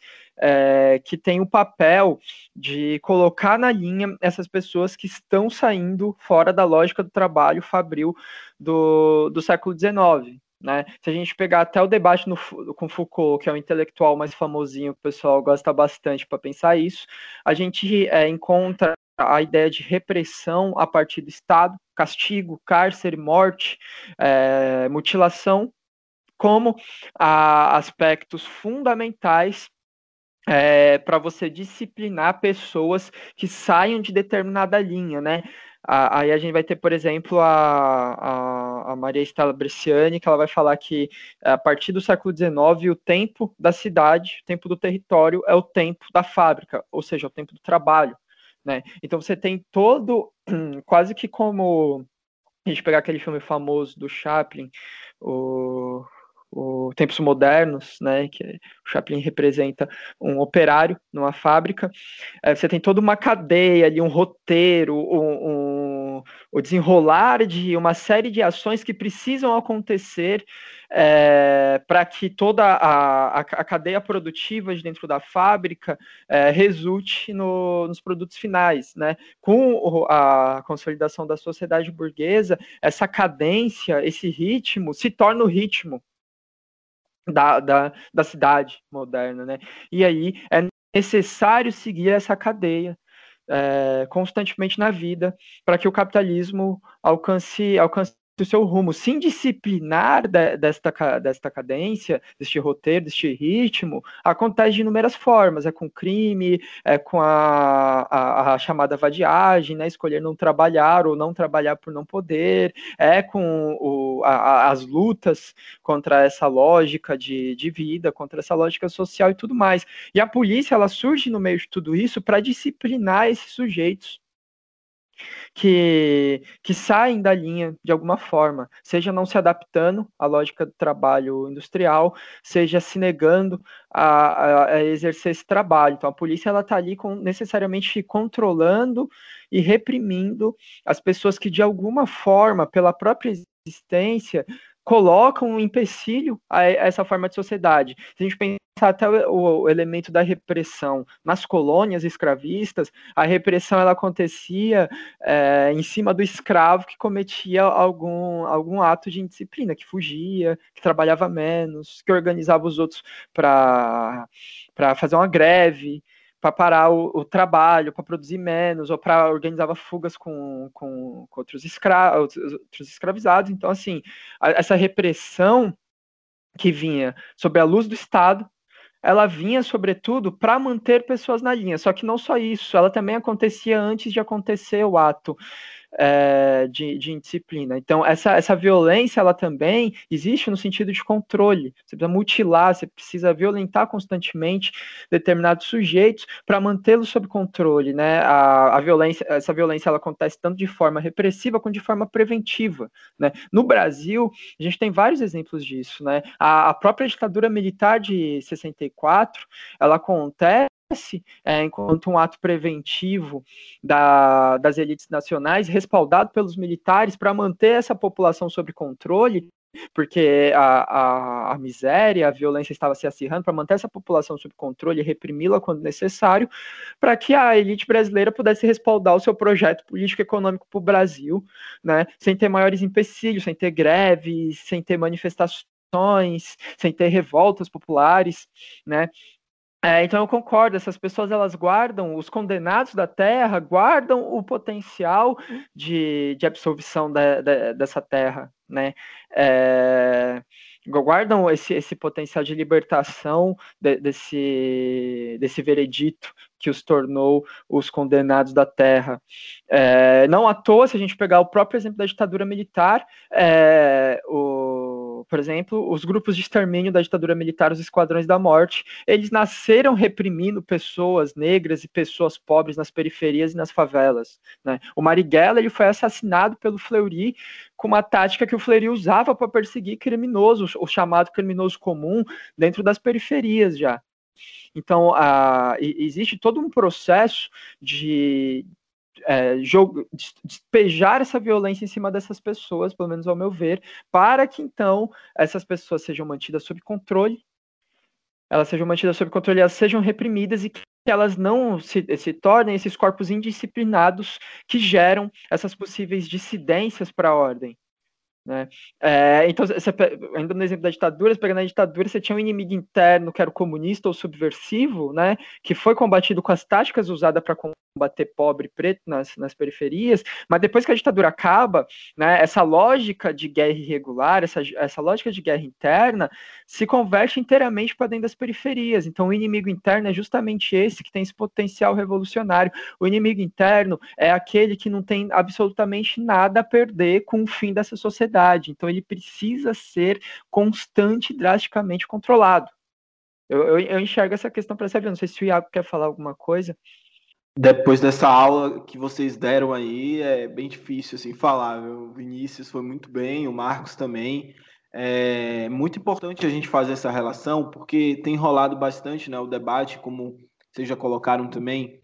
que têm o papel de colocar na linha essas pessoas que estão saindo fora da lógica do trabalho fabril do, do século XIX. Né? Se a gente pegar até o debate no, com Foucault, que é o intelectual mais famosinho, que o pessoal gosta bastante para pensar isso, a gente é, encontra a ideia de repressão a partir do Estado, castigo, cárcere, morte, é, mutilação, como a, aspectos fundamentais é, para você disciplinar pessoas que saiam de determinada linha, né? Aí a gente vai ter, por exemplo, a, a, a Maria Estela Bresciani, que ela vai falar que a partir do século XIX o tempo da cidade, o tempo do território é o tempo da fábrica, ou seja, o tempo do trabalho. Né? Então você tem todo, [clears throat] quase que como a gente pegar aquele filme famoso do Chaplin, o o Tempos Modernos, né, que o Chaplin representa um operário numa fábrica, é, você tem toda uma cadeia ali, um roteiro, um, um, o desenrolar de uma série de ações que precisam acontecer é, para que toda a, a, cadeia produtiva de dentro da fábrica é, resulte no, nos produtos finais, né? Com a consolidação da sociedade burguesa, essa cadência, esse ritmo se torna o ritmo da, da, da cidade moderna, né? E aí é necessário seguir essa cadeia é, constantemente na vida para que o capitalismo alcance, alcance o seu rumo, se indisciplinar de, desta, desta cadência, deste roteiro, deste ritmo, acontece de inúmeras formas, é com crime, é com a, a, a, chamada vadiagem, né, escolher não trabalhar ou não trabalhar por não poder, é com o, a, as lutas contra essa lógica de, de vida, contra essa lógica social e tudo mais. E a polícia, ela surge no meio de tudo isso para disciplinar esses sujeitos, que, que saem da linha de alguma forma, seja não se adaptando à lógica do trabalho industrial, seja se negando a, a exercer esse trabalho. Então, a polícia ela está ali com, necessariamente controlando e reprimindo as pessoas que, de alguma forma, pela própria existência, colocam um empecilho a essa forma de sociedade. Se a gente pensar até o, elemento da repressão nas colônias escravistas, a repressão ela acontecia é, em cima do escravo que cometia algum, algum ato de indisciplina, que fugia, que trabalhava menos, que organizava os outros para fazer uma greve, para parar o, o trabalho, para produzir menos, ou para organizava fugas com, com, com outros, escra outros escravizados. Então, assim, a, essa repressão que vinha sob a luz do Estado, ela vinha sobretudo para manter pessoas na linha. Só que não só isso, ela também acontecia antes de acontecer o ato é, de, de, indisciplina. Então, essa, essa violência, ela também existe no sentido de controle. Você precisa mutilar, você precisa violentar constantemente determinados sujeitos para mantê-los sob controle, né? A, a violência, essa violência, ela acontece tanto de forma repressiva quanto de forma preventiva, né? No Brasil, a gente tem vários exemplos disso, né? A, a própria ditadura militar de 64, ela acontece é, enquanto um ato preventivo da, das elites nacionais, respaldado pelos militares para manter essa população sob controle, porque a, a, a, miséria, a violência estava se acirrando, para manter essa população sob controle e reprimi-la quando necessário, para que a elite brasileira pudesse respaldar o seu projeto político-econômico para o Brasil, né, sem ter maiores empecilhos, sem ter greves, sem ter manifestações, sem ter revoltas populares, né, é, então eu concordo, essas pessoas elas guardam, os condenados da terra guardam o potencial de, de absorção da, da, dessa terra, né? É, guardam esse, esse potencial de libertação de, desse, desse veredito que os tornou os condenados da terra. É, não à toa, se a gente pegar o próprio exemplo da ditadura militar, é, por exemplo, os grupos de extermínio da ditadura militar, os esquadrões da morte, eles nasceram reprimindo pessoas negras e pessoas pobres nas periferias e nas favelas. Né? O Marighella ele foi assassinado pelo Fleury com uma tática que o Fleury usava para perseguir criminosos, o chamado criminoso comum, dentro das periferias já. Então, a, existe todo um processo de, é, despejar essa violência em cima dessas pessoas, pelo menos ao meu ver, para que então essas pessoas sejam mantidas sob controle, elas sejam mantidas sob controle, elas sejam reprimidas e que elas não se, se tornem esses corpos indisciplinados que geram essas possíveis dissidências para a ordem. Né? É, então, você, ainda no exemplo da ditadura, pegando a ditadura, você tinha um inimigo interno que era o comunista ou subversivo, né, que foi combatido com as táticas usadas para combater pobre preto nas, nas periferias, mas depois que a ditadura acaba, né, essa lógica de guerra irregular, essa, essa lógica de guerra interna, se converte inteiramente para dentro das periferias. Então, o inimigo interno é justamente esse que tem esse potencial revolucionário. O inimigo interno é aquele que não tem absolutamente nada a perder com o fim dessa sociedade sociedade. Então ele precisa ser constante e drasticamente controlado. Eu, eu, eu enxergo essa questão para saber. Não sei se o Iago quer falar alguma coisa. Depois dessa aula que vocês deram aí, é bem difícil assim falar. O Vinícius foi muito bem, o Marcos também. É muito importante a gente fazer essa relação, porque tem rolado bastante né, o debate, como vocês já colocaram também,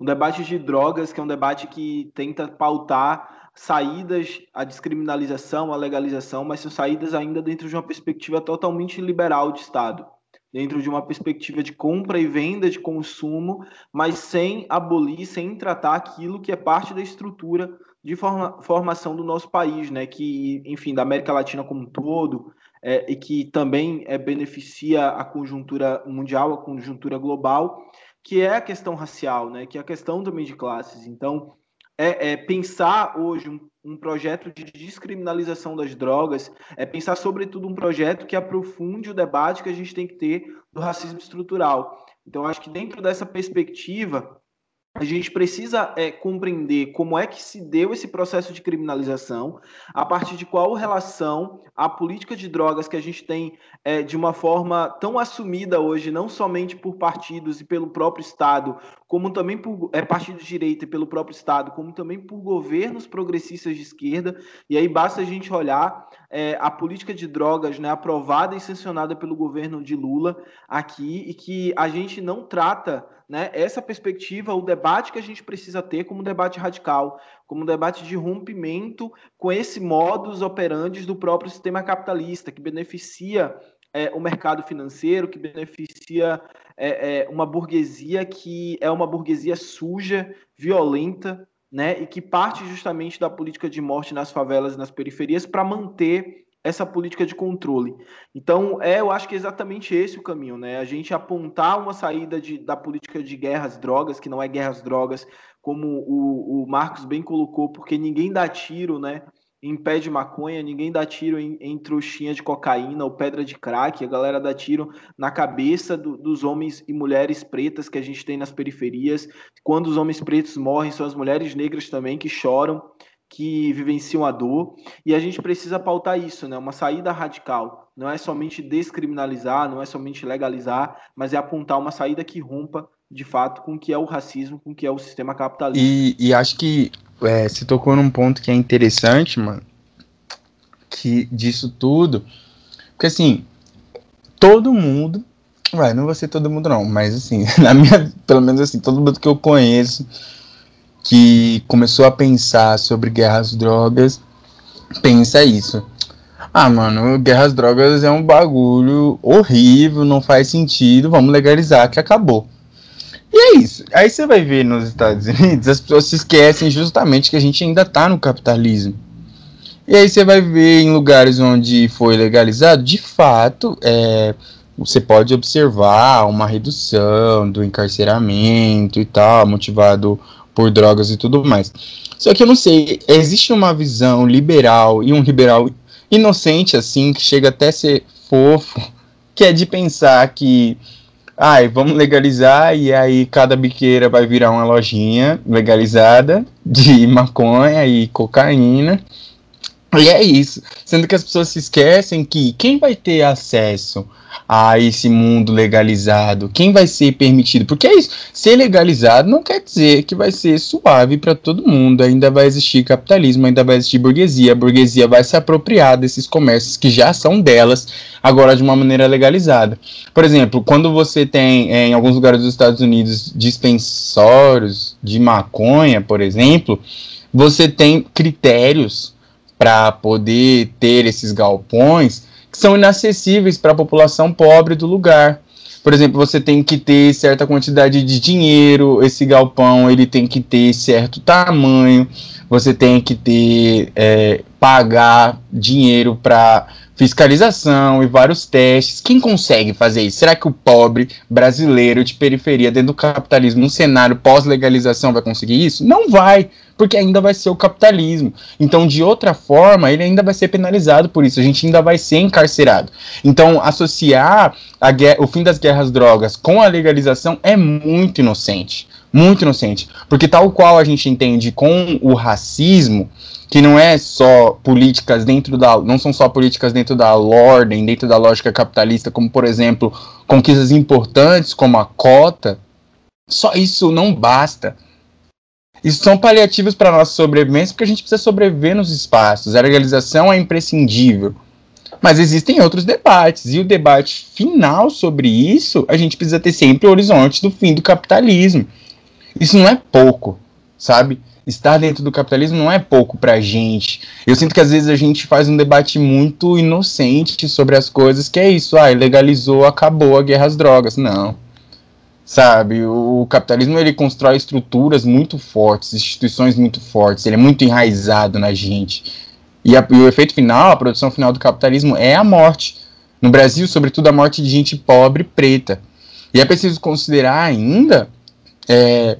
um debate de drogas, que é um debate que tenta pautar saídas à descriminalização, à legalização, mas são saídas ainda dentro de uma perspectiva totalmente liberal de Estado, dentro de uma perspectiva de compra e venda de consumo, mas sem abolir, sem tratar aquilo que é parte da estrutura de forma, formação do nosso país, né? Que, enfim, da América Latina como um todo, é, e que também é, beneficia a conjuntura mundial, a conjuntura global, que é a questão racial, né? Que é a questão também de classes. Então, é, é pensar hoje um, um, projeto de descriminalização das drogas, é pensar, sobretudo, um projeto que aprofunde o debate que a gente tem que ter do racismo estrutural. Então, acho que dentro dessa perspectiva, a gente precisa é, compreender como é que se deu esse processo de criminalização, a partir de qual relação a política de drogas que a gente tem é, de uma forma tão assumida hoje, não somente por partidos e pelo próprio Estado, como também por é, partidos de direita e pelo próprio Estado, como também por governos progressistas de esquerda. E aí basta a gente olhar é, a política de drogas né, aprovada e sancionada pelo governo de Lula aqui, e que a gente não trata né, essa perspectiva, o debate que a gente precisa ter como um debate radical, como um debate de rompimento com esse modus operandi do próprio sistema capitalista, que beneficia é, o mercado financeiro, que beneficia é, é, uma burguesia que é uma burguesia suja, violenta, né, e que parte justamente da política de morte nas favelas e nas periferias para manter essa política de controle. Então, é, eu acho que é exatamente esse o caminho, né? A gente apontar uma saída de, da política de guerras drogas, que não é guerras drogas, como o, o Marcos bem colocou, porque ninguém dá tiro, né? em pé de maconha, ninguém dá tiro em, em trouxinha de cocaína ou pedra de crack, a galera dá tiro na cabeça do, dos homens e mulheres pretas que a gente tem nas periferias. Quando os homens pretos morrem, são as mulheres negras também que choram, que vivenciam a dor. E a gente precisa pautar isso, né? Uma saída radical. Não é somente descriminalizar, não é somente legalizar, mas é apontar uma saída que rompa de fato com o que é o racismo, com o que é o sistema capitalista. E, e acho que é, você tocou num ponto que é interessante, mano, que disso tudo, porque assim, todo mundo, vai, não vou ser todo mundo não, mas assim, [laughs] na minha, pelo menos assim, todo mundo que eu conheço que começou a pensar sobre guerras drogas, pensa isso. Ah, mano, guerras drogas é um bagulho horrível, não faz sentido, vamos legalizar que acabou. E é isso. Aí você vai ver nos Estados Unidos, as pessoas se esquecem justamente que a gente ainda está no capitalismo. E aí você vai ver em lugares onde foi legalizado, de fato, é, você pode observar uma redução do encarceramento e tal, motivado por drogas e tudo mais. Só que eu não sei, existe uma visão liberal e um liberal inocente assim, que chega até a ser fofo, [laughs] que é de pensar que ai, vamos legalizar e aí cada biqueira vai virar uma lojinha legalizada de [laughs] maconha e cocaína. E é isso. Sendo que as pessoas se esquecem que quem vai ter acesso a esse mundo legalizado? Quem vai ser permitido? Porque é isso. Ser legalizado não quer dizer que vai ser suave para todo mundo. Ainda vai existir capitalismo, ainda vai existir burguesia. A burguesia vai se apropriar desses comércios que já são delas, agora de uma maneira legalizada. Por exemplo, quando você tem é, em alguns lugares dos Estados Unidos dispensórios de maconha, por exemplo, você tem critérios para poder ter esses galpões que são inacessíveis para a população pobre do lugar. Por exemplo, você tem que ter certa quantidade de dinheiro, esse galpão ele tem que ter certo tamanho, você tem que ter é, pagar dinheiro para fiscalização e vários testes. Quem consegue fazer isso? Será que o pobre brasileiro de periferia, dentro do capitalismo, num cenário pós-legalização, vai conseguir isso? Não vai, porque ainda vai ser o capitalismo. Então, de outra forma, ele ainda vai ser penalizado por isso. A gente ainda vai ser encarcerado. Então, associar guerra, o fim das guerras drogas com a legalização é muito inocente. Muito inocente. Porque, tal qual a gente entende com o racismo que não é só políticas dentro da. não são só políticas dentro da ordem, dentro da lógica capitalista, como por exemplo, conquistas importantes como a cota, só isso não basta. Isso são paliativos para nossa sobrevivência, porque a gente precisa sobreviver nos espaços. A legalização é imprescindível. Mas existem outros debates, e o debate final sobre isso, a gente precisa ter sempre o horizonte do fim do capitalismo. Isso não é pouco, sabe? estar dentro do capitalismo não é pouco pra gente. Eu sinto que às vezes a gente faz um debate muito inocente sobre as coisas, que é isso, ah, legalizou, acabou a guerra às drogas. Não. Sabe, o capitalismo ele constrói estruturas muito fortes, instituições muito fortes, ele é muito enraizado na gente. E, a, e o efeito final, a produção final do capitalismo é a morte. No Brasil, sobretudo, a morte de gente pobre preta. E é preciso considerar ainda é,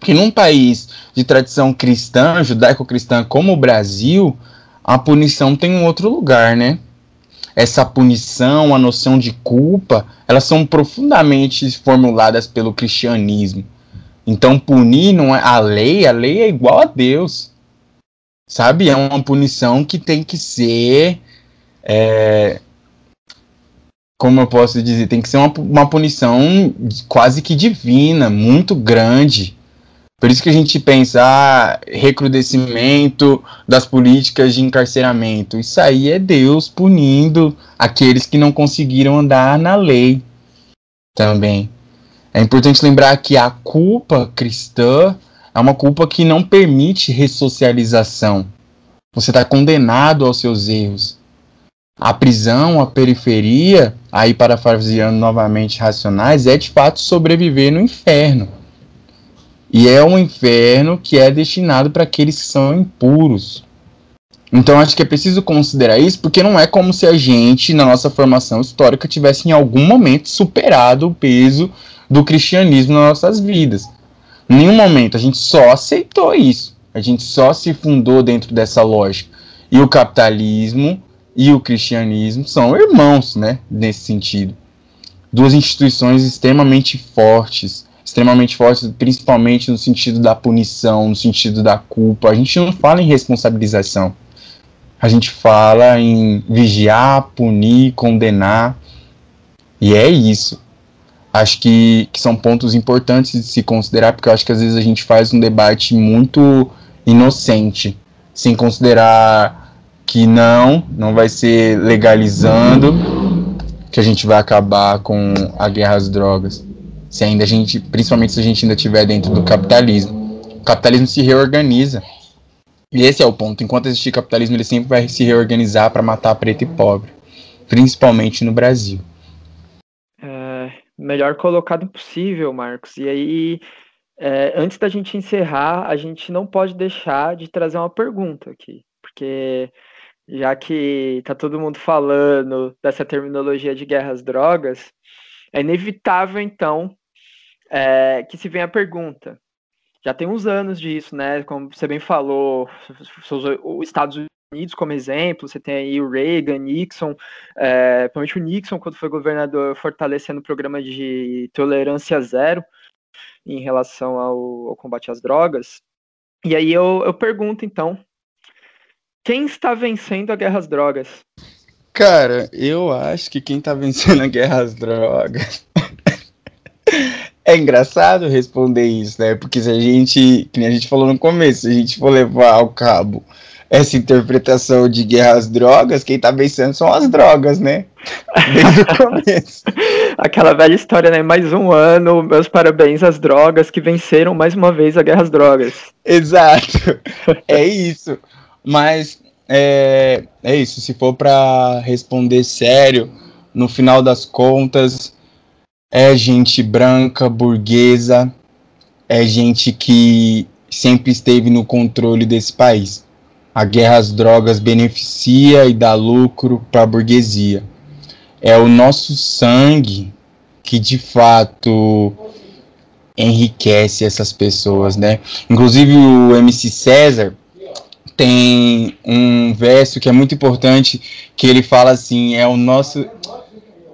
que num país de tradição cristã, judaico-cristã como o Brasil, a punição tem um outro lugar, né? Essa punição, a noção de culpa, elas são profundamente formuladas pelo cristianismo. Então, punir não é a lei, a lei é igual a Deus. Sabe? É uma punição que tem que ser. É, como eu posso dizer? Tem que ser uma, uma punição quase que divina, muito grande por isso que a gente pensa, ah, recrudescimento das políticas de encarceramento. Isso aí é Deus punindo aqueles que não conseguiram andar na lei também. É importante lembrar que a culpa cristã é uma culpa que não permite ressocialização. Você está condenado aos seus erros. A prisão, a periferia, aí parafraseando novamente racionais, é de fato sobreviver no inferno. E é um inferno que é destinado para aqueles que são impuros. Então acho que é preciso considerar isso, porque não é como se a gente, na nossa formação histórica, tivesse em algum momento superado o peso do cristianismo nas nossas vidas. Em nenhum momento a gente só aceitou isso. A gente só se fundou dentro dessa lógica. E o capitalismo e o cristianismo são irmãos, né? Nesse sentido. Duas instituições extremamente fortes, extremamente fortes, principalmente no sentido da punição, no sentido da culpa. A gente não fala em responsabilização. A gente fala em vigiar, punir, condenar. E é isso. Acho que, que são pontos importantes de se considerar, porque eu acho que às vezes a gente faz um debate muito inocente, sem considerar que não, não vai ser legalizando que a gente vai acabar com a guerra às drogas. Se ainda a gente, principalmente se a gente ainda estiver dentro do capitalismo. O capitalismo se reorganiza. E esse é o ponto. Enquanto existir capitalismo, ele sempre vai se reorganizar para matar preto e pobre, principalmente no Brasil. É, melhor colocado possível, Marcos. E aí, é, antes da gente encerrar, a gente não pode deixar de trazer uma pergunta aqui, porque já que tá todo mundo falando dessa terminologia de guerras drogas, é inevitável então é, que se venha a pergunta: já tem uns anos disso, né? Como você bem falou, os Estados Unidos como exemplo, você tem aí o Reagan, Nixon, é, principalmente o Nixon, quando foi governador, fortalecendo o programa de tolerância zero em relação ao, ao combate às drogas. E aí eu, eu pergunto, então, quem está vencendo a guerra às drogas? Cara, eu acho que quem está vencendo a guerra às drogas [laughs] É engraçado responder isso, né? Porque se a gente, que a gente falou no começo, se a gente for levar ao cabo essa interpretação de guerra às drogas, quem tá vencendo são as drogas, né? Desde o [laughs] começo. Aquela velha história, né? Mais um ano, meus parabéns às drogas que venceram mais uma vez a guerra às drogas. Exato. É isso. Mas é, é isso. Se for para responder sério, no final das contas, é gente branca, burguesa, é gente que sempre esteve no controle desse país. A guerra às drogas beneficia e dá lucro para a burguesia. É o nosso sangue que de fato enriquece essas pessoas, né? Inclusive o MC César tem um verso que é muito importante que ele fala assim: é o nosso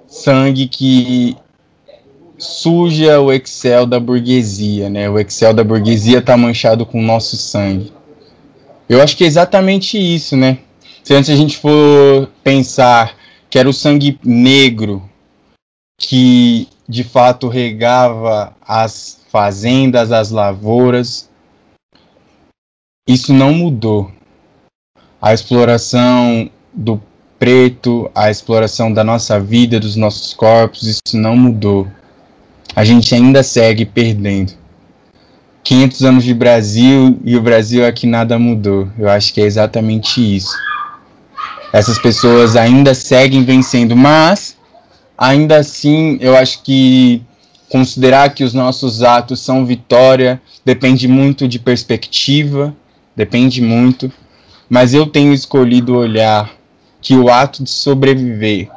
sangue que suja o Excel da burguesia, né? O Excel da burguesia tá manchado com o nosso sangue. Eu acho que é exatamente isso, né? Se antes a gente for pensar que era o sangue negro que de fato regava as fazendas, as lavouras, isso não mudou. A exploração do preto, a exploração da nossa vida, dos nossos corpos, isso não mudou a gente ainda segue perdendo. 500 anos de Brasil e o Brasil aqui nada mudou. Eu acho que é exatamente isso. Essas pessoas ainda seguem vencendo, mas ainda assim eu acho que considerar que os nossos atos são vitória depende muito de perspectiva, depende muito. Mas eu tenho escolhido olhar que o ato de sobreviver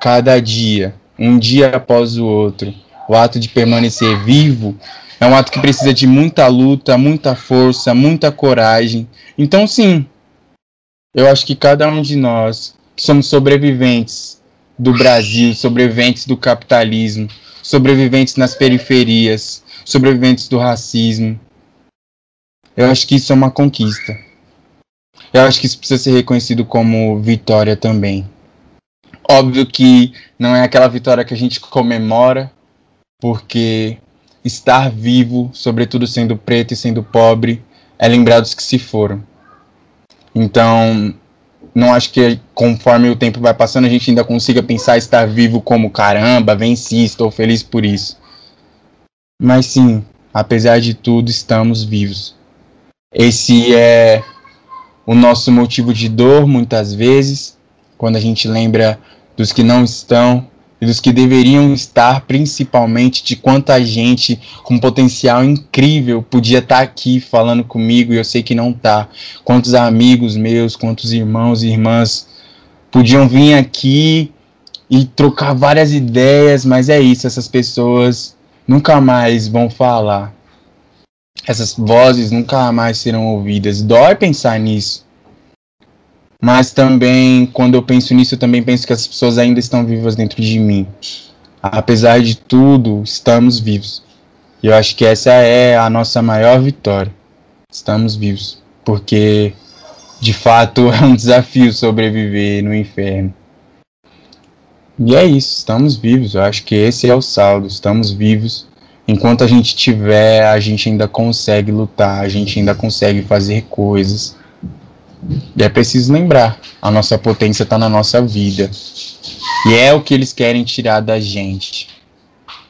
cada dia, um dia após o outro, o ato de permanecer vivo é um ato que precisa de muita luta, muita força, muita coragem. Então, sim, eu acho que cada um de nós que somos sobreviventes do Brasil, sobreviventes do capitalismo, sobreviventes nas periferias, sobreviventes do racismo, eu acho que isso é uma conquista. Eu acho que isso precisa ser reconhecido como vitória também. Óbvio que não é aquela vitória que a gente comemora, porque estar vivo, sobretudo sendo preto e sendo pobre, é lembrar dos que se foram. Então, não acho que conforme o tempo vai passando a gente ainda consiga pensar estar vivo como caramba, venci, estou feliz por isso. Mas sim, apesar de tudo, estamos vivos. Esse é o nosso motivo de dor muitas vezes, quando a gente lembra dos que não estão, e dos que deveriam estar, principalmente de quanta gente com potencial incrível podia estar tá aqui falando comigo e eu sei que não tá. Quantos amigos meus, quantos irmãos e irmãs podiam vir aqui e trocar várias ideias, mas é isso, essas pessoas nunca mais vão falar. Essas vozes nunca mais serão ouvidas. Dói pensar nisso. mas também, quando eu penso nisso, eu também penso que as pessoas ainda estão vivas dentro de mim. Apesar de tudo, estamos vivos. E eu acho que essa é a nossa maior vitória. Estamos vivos. Porque, de fato, [laughs] é um desafio sobreviver no inferno. E é isso, estamos vivos. Eu acho que esse é o saldo. Estamos vivos. Enquanto a gente tiver, a gente ainda consegue lutar, a gente ainda consegue fazer coisas e é preciso lembrar, a nossa potência está na nossa vida. E é o que eles querem tirar da gente.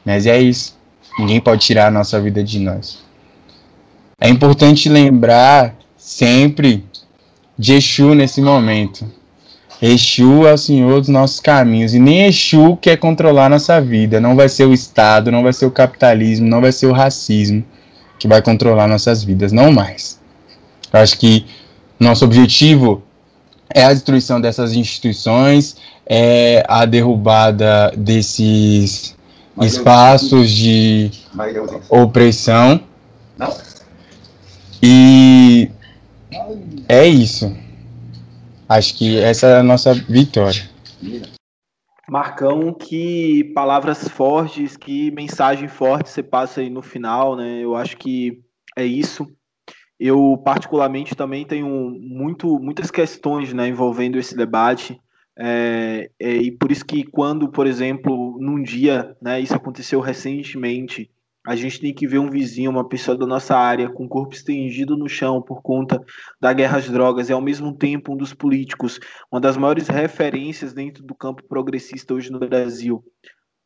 Mas é isso. Ninguém pode tirar a nossa vida de nós. É importante lembrar sempre de Exu nesse momento. Exu é o Senhor dos nossos caminhos. E nem Exu quer controlar nossa vida. Não vai ser o Estado, não vai ser o capitalismo, não vai ser o racismo que vai controlar nossas vidas. Não mais. Eu acho que nosso objetivo é a destruição dessas instituições, é a derrubada desses espaços de opressão. E é isso. Acho que essa é a nossa vitória. Marcão, que palavras fortes, que mensagem forte você passa aí no final, né? Eu acho que é isso. Eu, particularmente, também tenho muito, muitas questões né, envolvendo esse debate. É, é, e por isso que quando, por exemplo, num dia, né, isso aconteceu recentemente, a gente tem que ver um vizinho, uma pessoa da nossa área, com o corpo estendido no chão por conta da guerra às drogas, e ao mesmo tempo um dos políticos, uma das maiores referências dentro do campo progressista hoje no Brasil,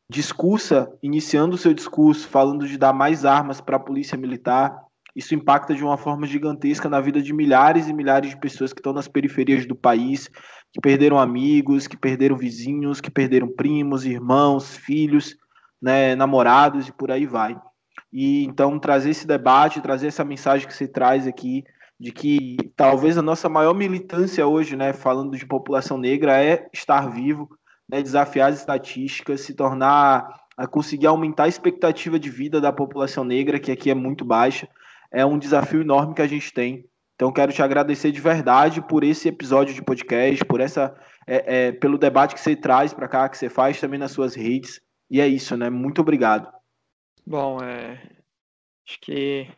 discursa, iniciando o seu discurso, falando de dar mais armas para a polícia militar, isso impacta de uma forma gigantesca na vida de milhares e milhares de pessoas que estão nas periferias do país, que perderam amigos, que perderam vizinhos, que perderam primos, irmãos, filhos, né, namorados e por aí vai. E então trazer esse debate, trazer essa mensagem que você traz aqui de que talvez a nossa maior militância hoje, né, falando de população negra, é estar vivo, né, desafiar as estatísticas, se tornar, a conseguir aumentar a expectativa de vida da população negra, que aqui é muito baixa, é um desafio enorme que a gente tem. Então, quero te agradecer de verdade por esse episódio de podcast, por essa, é, é, pelo debate que você traz para cá, que você faz também nas suas redes. E é isso, né? Muito obrigado. Bom, é, acho que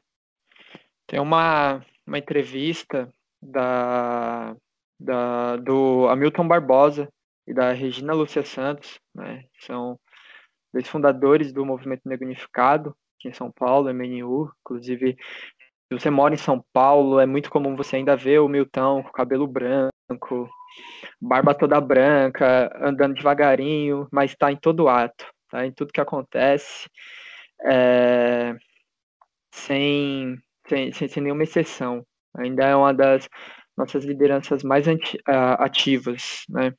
tem uma, uma entrevista da, da, do Hamilton Barbosa e da Regina Lúcia Santos, né? São dois fundadores do Movimento Negro Unificado, aqui em São Paulo, MNU. Inclusive, se você mora em São Paulo, é muito comum você ainda ver o Milton com cabelo branco, barba toda branca, andando devagarinho, mas está em todo ato, tá? em tudo que acontece, é... sem, sem, sem, nenhuma exceção. Ainda é uma das nossas lideranças mais ativas, né?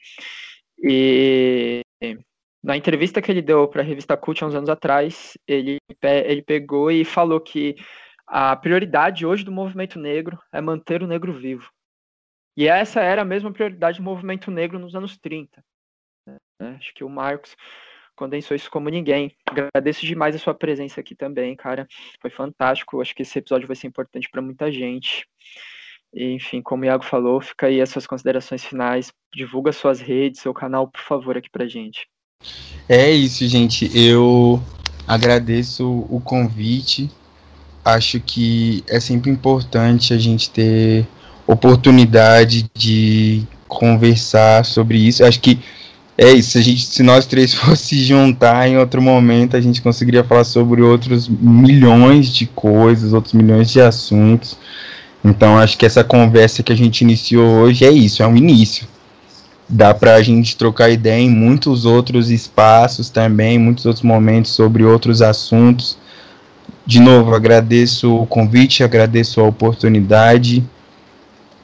E na entrevista que ele deu para a revista Cult há uns anos atrás, ele, ele pegou e falou que a prioridade hoje do movimento negro é manter o negro vivo. E essa era a mesma prioridade do movimento negro nos anos 30. Né? Acho que o Marcos condensou isso como ninguém. Agradeço demais a sua presença aqui também, cara. Foi fantástico. Acho que esse episódio vai ser importante para muita gente. E, enfim, como o Iago falou, fica aí as suas considerações finais. Divulga suas redes, seu canal, por favor, aqui pra gente. É isso, gente. Eu agradeço o convite. Acho que é sempre importante a gente ter oportunidade de conversar sobre isso. Acho que é isso. Se, a gente, se nós três [laughs] fosse juntar em outro momento, a gente conseguiria falar sobre outros milhões de coisas, outros milhões de assuntos. Então, acho que essa conversa que a gente iniciou hoje é isso, é um início dá para a gente trocar ideia em muitos outros espaços também, muitos outros momentos sobre outros assuntos. De novo, agradeço o convite, agradeço a oportunidade,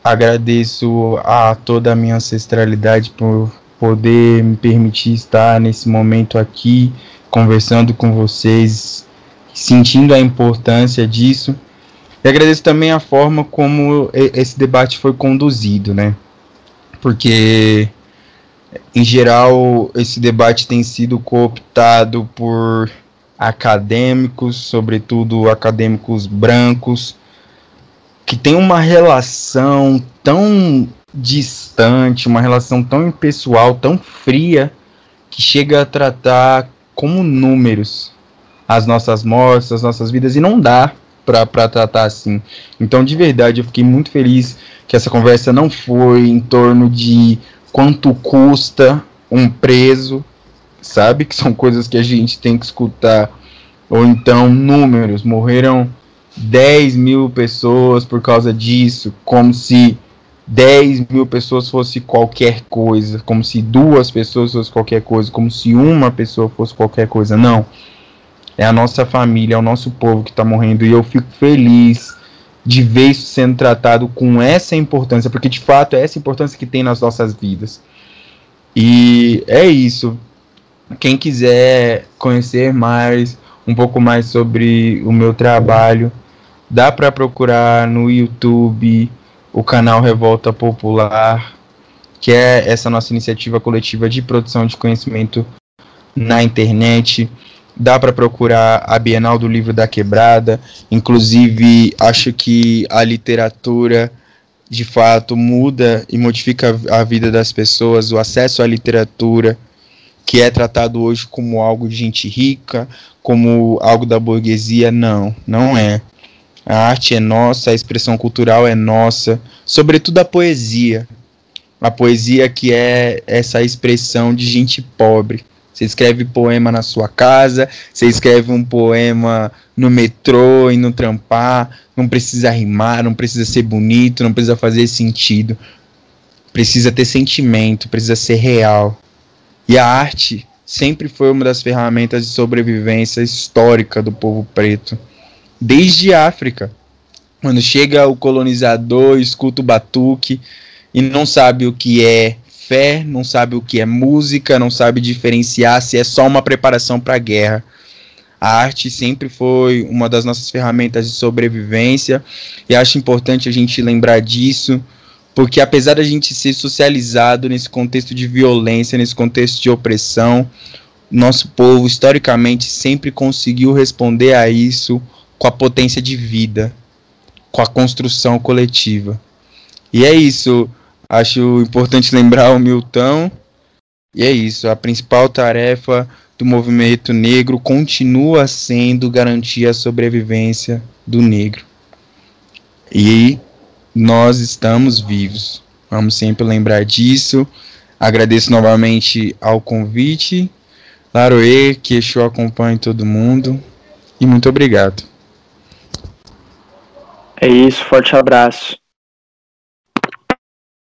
agradeço a toda a minha ancestralidade por poder me permitir estar nesse momento aqui, conversando com vocês, sentindo a importância disso. E agradeço também a forma como esse debate foi conduzido, né? porque em geral esse debate tem sido cooptado por acadêmicos, sobretudo acadêmicos brancos, que tem uma relação tão distante, uma relação tão impessoal, tão fria, que chega a tratar como números as nossas mortes, as nossas vidas, e não dá para tratar assim. Então, de verdade, eu fiquei muito feliz que essa conversa não foi em torno de quanto custa um preso, sabe? Que são coisas que a gente tem que escutar. Ou então, números. Morreram 10 mil pessoas por causa disso, como se 10 mil pessoas fosse qualquer coisa, como se duas pessoas fosse qualquer coisa, como se uma pessoa fosse qualquer coisa. Não. É a nossa família, é o nosso povo que está morrendo. E eu fico feliz de ver isso sendo tratado com essa importância, porque de fato é essa importância que tem nas nossas vidas. E é isso. Quem quiser conhecer mais, um pouco mais sobre o meu trabalho, dá para procurar no YouTube o canal Revolta Popular, que é essa nossa iniciativa coletiva de produção de conhecimento na internet. Dá para procurar a Bienal do Livro da Quebrada. Inclusive, acho que a literatura de fato muda e modifica a vida das pessoas, o acesso à literatura, que é tratado hoje como algo de gente rica, como algo da burguesia, não, não é. A arte é nossa, a expressão cultural é nossa, sobretudo a poesia. A poesia que é essa expressão de gente pobre. Você escreve poema na sua casa, você escreve um poema no metrô e no trampar, não precisa rimar, não precisa ser bonito, não precisa fazer sentido. Precisa ter sentimento, precisa ser real. E a arte sempre foi uma das ferramentas de sobrevivência histórica do povo preto desde África. Quando chega o colonizador, escuta o batuque e não sabe o que é fé, não sabe o que é música, não sabe diferenciar se é só uma preparação para a guerra. A arte sempre foi uma das nossas ferramentas de sobrevivência e acho importante a gente lembrar disso, porque apesar da gente ser socializado nesse contexto de violência, nesse contexto de opressão, nosso povo historicamente sempre conseguiu responder a isso com a potência de vida, com a construção coletiva. E é isso. Acho importante lembrar o Milton. E é isso. A principal tarefa do movimento negro continua sendo garantir a sobrevivência do negro. E nós estamos vivos. Vamos sempre lembrar disso. Agradeço novamente ao convite. Laroê, que Exu todo mundo. E muito obrigado. É isso, forte abraço.